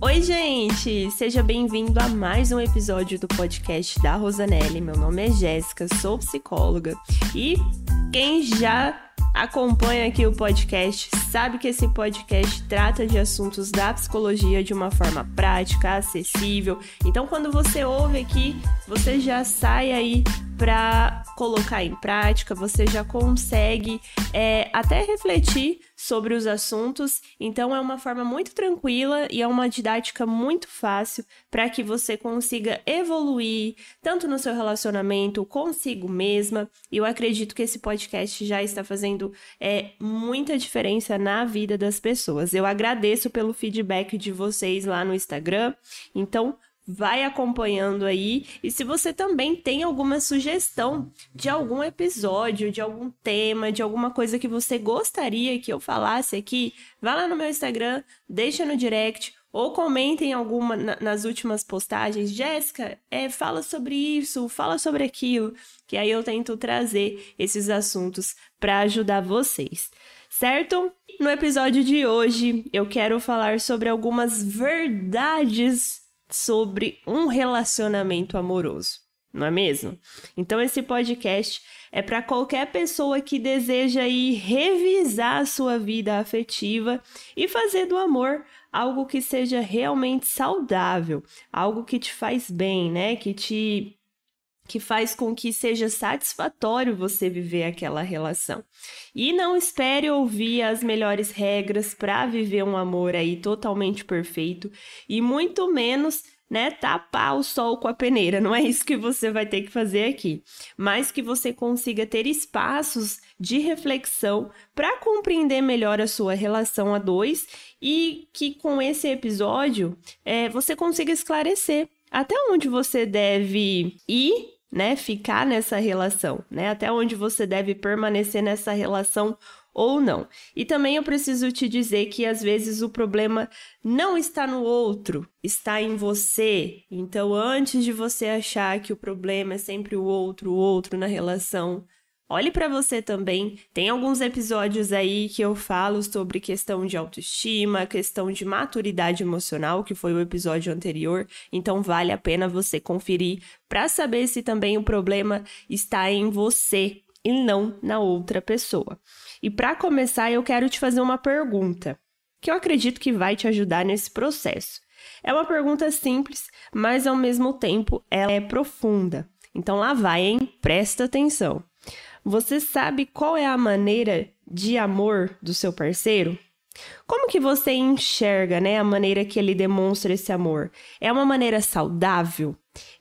Oi, gente! Seja bem-vindo a mais um episódio do podcast da Rosanelli. Meu nome é Jéssica, sou psicóloga e quem já acompanha aqui o podcast sabe que esse podcast trata de assuntos da psicologia de uma forma prática, acessível. Então, quando você ouve aqui, você já sai aí para colocar em prática, você já consegue é, até refletir sobre os assuntos. Então, é uma forma muito tranquila e é uma didática muito fácil para que você consiga evoluir tanto no seu relacionamento consigo mesma. E eu acredito que esse podcast já está fazendo é, muita diferença na vida das pessoas. Eu agradeço pelo feedback de vocês lá no Instagram. Então, vai acompanhando aí. E se você também tem alguma sugestão de algum episódio, de algum tema, de alguma coisa que você gostaria que eu falasse aqui, vá lá no meu Instagram, deixa no direct ou comentem alguma na, nas últimas postagens. Jéssica, é, fala sobre isso, fala sobre aquilo, que aí eu tento trazer esses assuntos para ajudar vocês. Certo? No episódio de hoje, eu quero falar sobre algumas verdades sobre um relacionamento amoroso, não é mesmo? Então esse podcast é para qualquer pessoa que deseja ir revisar a sua vida afetiva e fazer do amor algo que seja realmente saudável, algo que te faz bem, né? Que te que faz com que seja satisfatório você viver aquela relação. E não espere ouvir as melhores regras para viver um amor aí totalmente perfeito e muito menos né, tapar o sol com a peneira. Não é isso que você vai ter que fazer aqui, mas que você consiga ter espaços de reflexão para compreender melhor a sua relação a dois e que com esse episódio é, você consiga esclarecer até onde você deve ir né, ficar nessa relação, né? Até onde você deve permanecer nessa relação ou não. E também eu preciso te dizer que às vezes o problema não está no outro, está em você. Então, antes de você achar que o problema é sempre o outro, o outro na relação, Olhe para você também. Tem alguns episódios aí que eu falo sobre questão de autoestima, questão de maturidade emocional, que foi o episódio anterior. Então vale a pena você conferir para saber se também o problema está em você e não na outra pessoa. E para começar, eu quero te fazer uma pergunta, que eu acredito que vai te ajudar nesse processo. É uma pergunta simples, mas ao mesmo tempo ela é profunda. Então lá vai, hein? Presta atenção. Você sabe qual é a maneira de amor do seu parceiro? Como que você enxerga, né, a maneira que ele demonstra esse amor? É uma maneira saudável?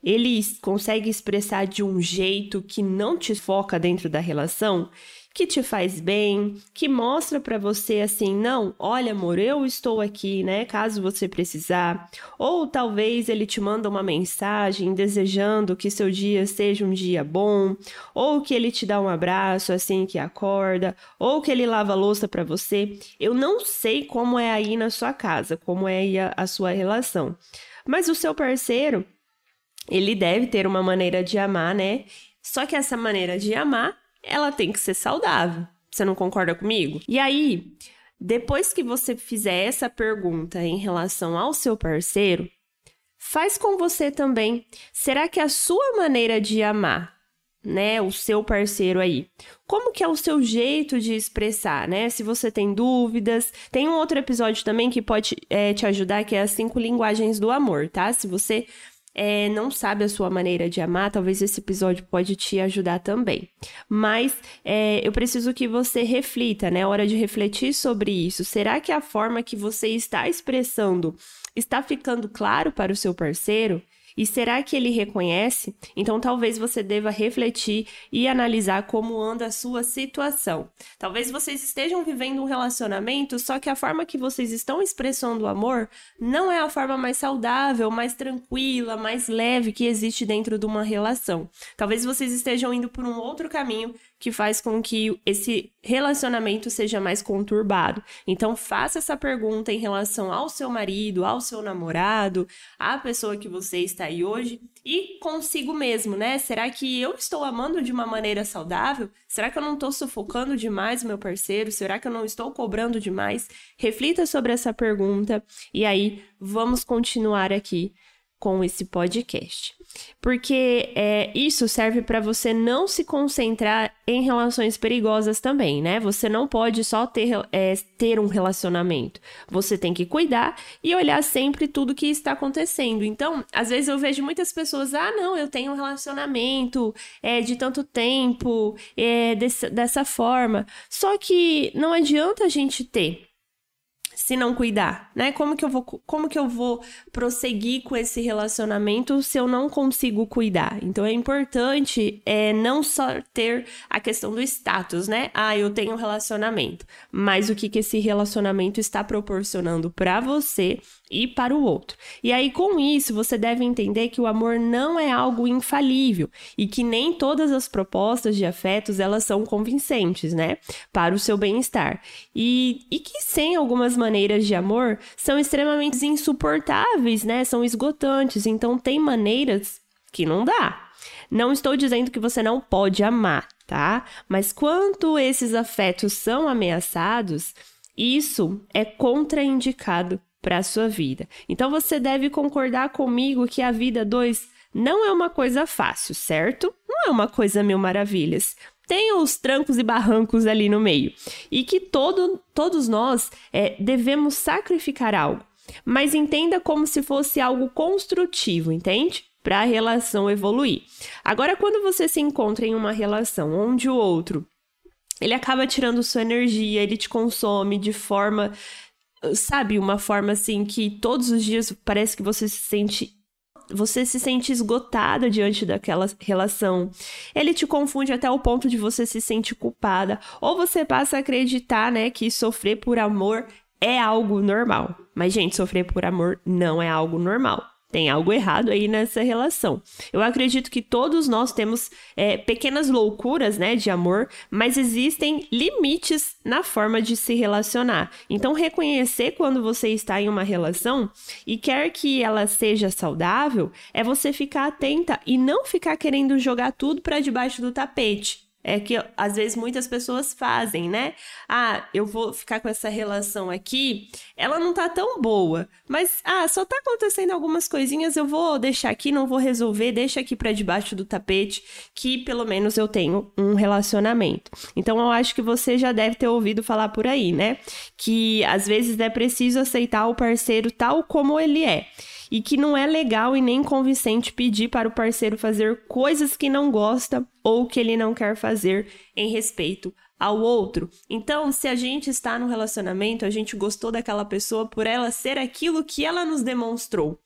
Ele consegue expressar de um jeito que não te foca dentro da relação? Que te faz bem, que mostra para você assim, não, olha, amor, eu estou aqui, né, caso você precisar. Ou talvez ele te manda uma mensagem desejando que seu dia seja um dia bom, ou que ele te dá um abraço assim que acorda, ou que ele lava a louça para você. Eu não sei como é aí na sua casa, como é aí a, a sua relação. Mas o seu parceiro, ele deve ter uma maneira de amar, né? Só que essa maneira de amar ela tem que ser saudável. Você não concorda comigo? E aí, depois que você fizer essa pergunta em relação ao seu parceiro, faz com você também. Será que a sua maneira de amar, né, o seu parceiro aí, como que é o seu jeito de expressar, né? Se você tem dúvidas, tem um outro episódio também que pode é, te ajudar, que é as cinco linguagens do amor, tá? Se você é, não sabe a sua maneira de amar, talvez esse episódio pode te ajudar também. Mas é, eu preciso que você reflita, né? É hora de refletir sobre isso. Será que a forma que você está expressando está ficando claro para o seu parceiro? E será que ele reconhece? Então talvez você deva refletir e analisar como anda a sua situação. Talvez vocês estejam vivendo um relacionamento, só que a forma que vocês estão expressando o amor não é a forma mais saudável, mais tranquila, mais leve que existe dentro de uma relação. Talvez vocês estejam indo por um outro caminho que faz com que esse relacionamento seja mais conturbado. Então, faça essa pergunta em relação ao seu marido, ao seu namorado, à pessoa que você está aí hoje e consigo mesmo, né? Será que eu estou amando de uma maneira saudável? Será que eu não estou sufocando demais o meu parceiro? Será que eu não estou cobrando demais? Reflita sobre essa pergunta e aí vamos continuar aqui com esse podcast. Porque é, isso serve para você não se concentrar em relações perigosas também, né? Você não pode só ter, é, ter um relacionamento. Você tem que cuidar e olhar sempre tudo que está acontecendo. Então, às vezes eu vejo muitas pessoas, ah, não, eu tenho um relacionamento é, de tanto tempo, é, desse, dessa forma. Só que não adianta a gente ter se não cuidar, né? Como que eu vou, como que eu vou prosseguir com esse relacionamento se eu não consigo cuidar? Então é importante é não só ter a questão do status, né? Ah, eu tenho um relacionamento, mas o que que esse relacionamento está proporcionando para você e para o outro. E aí, com isso, você deve entender que o amor não é algo infalível e que nem todas as propostas de afetos elas são convincentes, né? Para o seu bem-estar. E, e que sem algumas maneiras de amor são extremamente insuportáveis, né? São esgotantes. Então, tem maneiras que não dá. Não estou dizendo que você não pode amar, tá? Mas quando esses afetos são ameaçados, isso é contraindicado para a sua vida. Então você deve concordar comigo que a vida 2 não é uma coisa fácil, certo? Não é uma coisa mil maravilhas. Tem os trancos e barrancos ali no meio. E que todo, todos nós é, devemos sacrificar algo. Mas entenda como se fosse algo construtivo, entende? Para a relação evoluir. Agora, quando você se encontra em uma relação onde o outro ele acaba tirando sua energia, ele te consome de forma sabe, uma forma assim que todos os dias parece que você se sente você se sente esgotada diante daquela relação. Ele te confunde até o ponto de você se sentir culpada, ou você passa a acreditar, né, que sofrer por amor é algo normal. Mas gente, sofrer por amor não é algo normal. Tem algo errado aí nessa relação. Eu acredito que todos nós temos é, pequenas loucuras, né, de amor, mas existem limites na forma de se relacionar. Então, reconhecer quando você está em uma relação e quer que ela seja saudável é você ficar atenta e não ficar querendo jogar tudo para debaixo do tapete é que às vezes muitas pessoas fazem, né? Ah, eu vou ficar com essa relação aqui, ela não tá tão boa, mas ah, só tá acontecendo algumas coisinhas, eu vou deixar aqui, não vou resolver, deixa aqui para debaixo do tapete, que pelo menos eu tenho um relacionamento. Então eu acho que você já deve ter ouvido falar por aí, né? Que às vezes é preciso aceitar o parceiro tal como ele é e que não é legal e nem convincente pedir para o parceiro fazer coisas que não gosta ou que ele não quer fazer em respeito ao outro. Então, se a gente está no relacionamento, a gente gostou daquela pessoa por ela ser aquilo que ela nos demonstrou.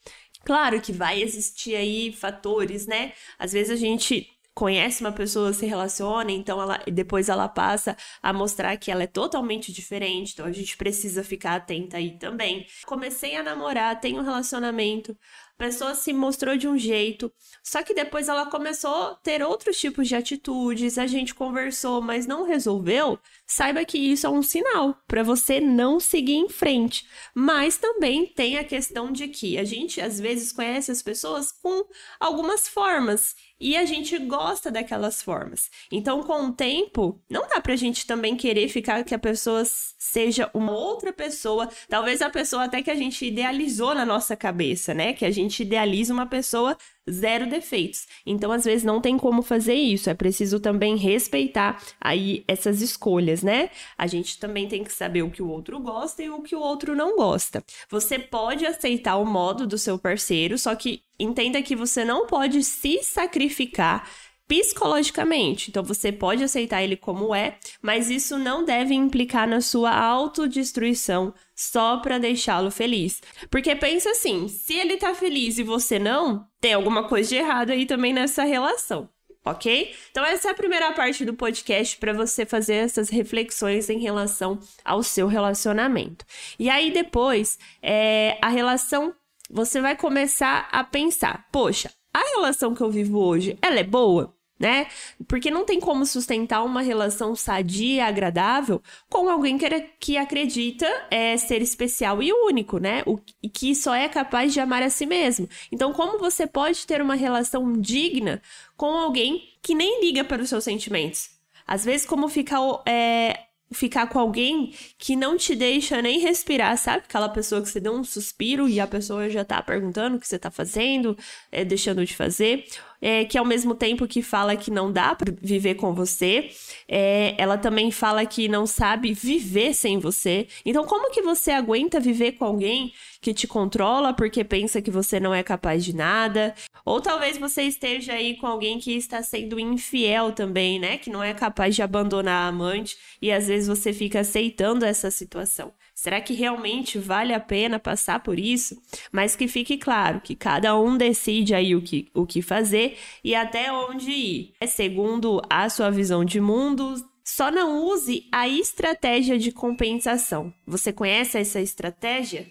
Claro que vai existir aí fatores, né? Às vezes a gente conhece uma pessoa, se relaciona, então ela depois ela passa a mostrar que ela é totalmente diferente, então a gente precisa ficar atenta aí também. Comecei a namorar, tenho um relacionamento, a pessoa se mostrou de um jeito, só que depois ela começou a ter outros tipos de atitudes, a gente conversou, mas não resolveu. Saiba que isso é um sinal para você não seguir em frente. Mas também tem a questão de que a gente às vezes conhece as pessoas com algumas formas e a gente gosta daquelas formas. Então, com o tempo, não dá pra gente também querer ficar que a pessoa seja uma outra pessoa, talvez a pessoa até que a gente idealizou na nossa cabeça, né? Que a gente idealiza uma pessoa zero defeitos. Então, às vezes, não tem como fazer isso. É preciso também respeitar aí essas escolhas, né? A gente também tem que saber o que o outro gosta e o que o outro não gosta. Você pode aceitar o modo do seu parceiro, só que entenda que você não pode se sacrificar psicologicamente. Então você pode aceitar ele como é, mas isso não deve implicar na sua autodestruição só para deixá-lo feliz. Porque pensa assim, se ele tá feliz e você não, tem alguma coisa de errado aí também nessa relação. Ok? Então, essa é a primeira parte do podcast para você fazer essas reflexões em relação ao seu relacionamento. E aí, depois, é, a relação, você vai começar a pensar: poxa, a relação que eu vivo hoje, ela é boa? Né? Porque não tem como sustentar uma relação sadia agradável com alguém que, acredita é, ser especial e único, né? O, que só é capaz de amar a si mesmo. Então, como você pode ter uma relação digna com alguém que nem liga para os seus sentimentos? Às vezes, como ficar é, ficar com alguém que não te deixa nem respirar, sabe? Aquela pessoa que você deu um suspiro e a pessoa já tá perguntando o que você tá fazendo, é, deixando de fazer é, que ao mesmo tempo que fala que não dá para viver com você, é, ela também fala que não sabe viver sem você. Então, como que você aguenta viver com alguém que te controla porque pensa que você não é capaz de nada? Ou talvez você esteja aí com alguém que está sendo infiel também, né? Que não é capaz de abandonar a amante e às vezes você fica aceitando essa situação. Será que realmente vale a pena passar por isso? Mas que fique claro que cada um decide aí o que, o que fazer e até onde ir. É segundo a sua visão de mundo, só não use a estratégia de compensação. Você conhece essa estratégia?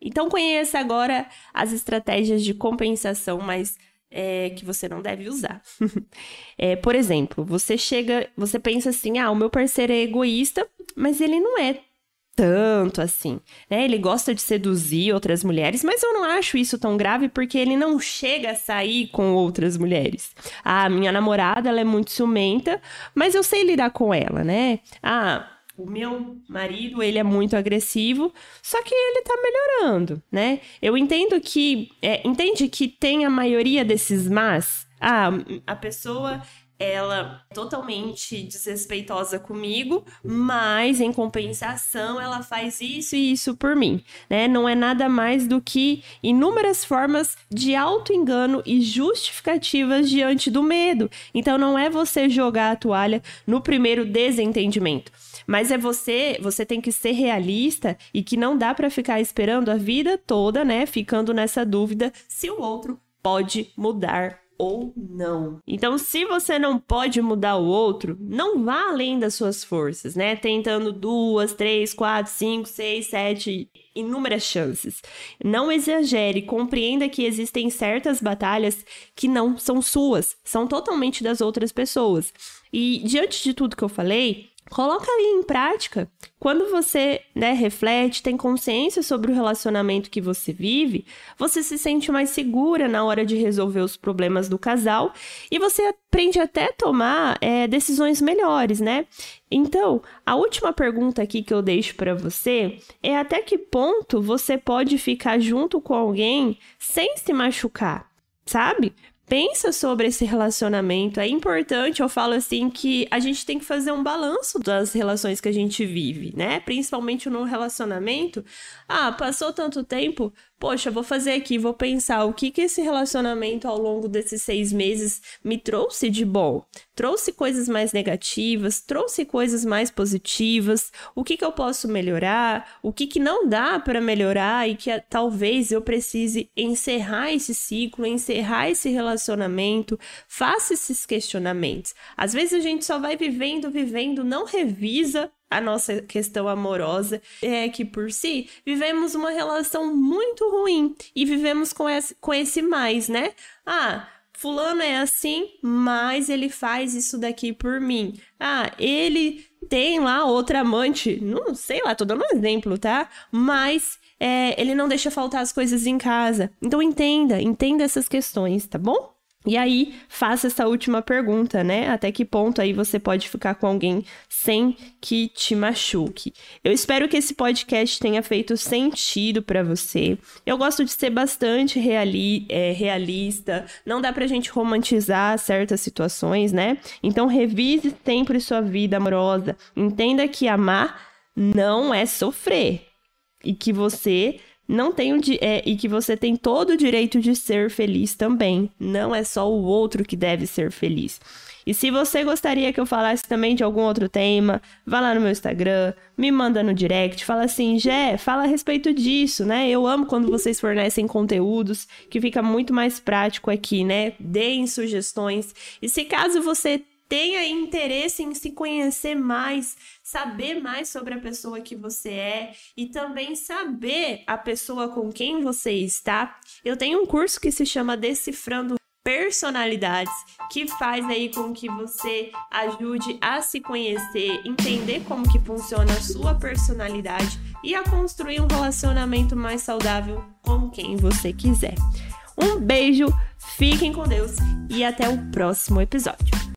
Então conheça agora as estratégias de compensação, mas é, que você não deve usar. é, por exemplo, você chega, você pensa assim: ah, o meu parceiro é egoísta, mas ele não é tanto assim, né? Ele gosta de seduzir outras mulheres, mas eu não acho isso tão grave porque ele não chega a sair com outras mulheres. Ah, minha namorada, ela é muito ciumenta, mas eu sei lidar com ela, né? Ah, o meu marido, ele é muito agressivo, só que ele tá melhorando, né? Eu entendo que, é, entende que tem a maioria desses mas. Ah, a pessoa ela totalmente desrespeitosa comigo, mas em compensação ela faz isso e isso por mim, né? Não é nada mais do que inúmeras formas de auto-engano e justificativas diante do medo. Então não é você jogar a toalha no primeiro desentendimento, mas é você, você tem que ser realista e que não dá para ficar esperando a vida toda, né, ficando nessa dúvida se o outro pode mudar ou não. Então, se você não pode mudar o outro, não vá além das suas forças, né? Tentando duas, três, quatro, cinco, seis, sete, inúmeras chances. Não exagere, compreenda que existem certas batalhas que não são suas, são totalmente das outras pessoas. E diante de tudo que eu falei, Coloca ali em prática. Quando você né, reflete, tem consciência sobre o relacionamento que você vive, você se sente mais segura na hora de resolver os problemas do casal e você aprende até tomar é, decisões melhores, né? Então, a última pergunta aqui que eu deixo para você é até que ponto você pode ficar junto com alguém sem se machucar, sabe? Pensa sobre esse relacionamento. É importante, eu falo assim, que a gente tem que fazer um balanço das relações que a gente vive, né? Principalmente no relacionamento. Ah, passou tanto tempo, poxa, vou fazer aqui, vou pensar o que que esse relacionamento ao longo desses seis meses me trouxe de bom. Trouxe coisas mais negativas, trouxe coisas mais positivas, o que que eu posso melhorar, o que que não dá para melhorar e que ah, talvez eu precise encerrar esse ciclo, encerrar esse relacionamento. Faça esses questionamentos. Às vezes a gente só vai vivendo, vivendo, não revisa a nossa questão amorosa é que por si vivemos uma relação muito ruim e vivemos com esse, com esse mais, né? Ah, fulano é assim, mas ele faz isso daqui por mim. Ah, ele tem lá outra amante, não sei lá, tô dando um exemplo, tá? Mas é, ele não deixa faltar as coisas em casa. Então entenda, entenda essas questões, tá bom? E aí, faça essa última pergunta, né? Até que ponto aí você pode ficar com alguém sem que te machuque? Eu espero que esse podcast tenha feito sentido para você. Eu gosto de ser bastante reali é, realista, não dá pra gente romantizar certas situações, né? Então, revise sempre sua vida amorosa. Entenda que amar não é sofrer e que você não tem o é, e que você tem todo o direito de ser feliz também. Não é só o outro que deve ser feliz. E se você gostaria que eu falasse também de algum outro tema, vá lá no meu Instagram, me manda no direct, fala assim, Jé, fala a respeito disso, né? Eu amo quando vocês fornecem conteúdos, que fica muito mais prático aqui, né? Deem sugestões. E se caso você tenha interesse em se conhecer mais, saber mais sobre a pessoa que você é e também saber a pessoa com quem você está. Eu tenho um curso que se chama Decifrando personalidades, que faz aí com que você ajude a se conhecer, entender como que funciona a sua personalidade e a construir um relacionamento mais saudável com quem você quiser. Um beijo, fiquem com Deus e até o próximo episódio.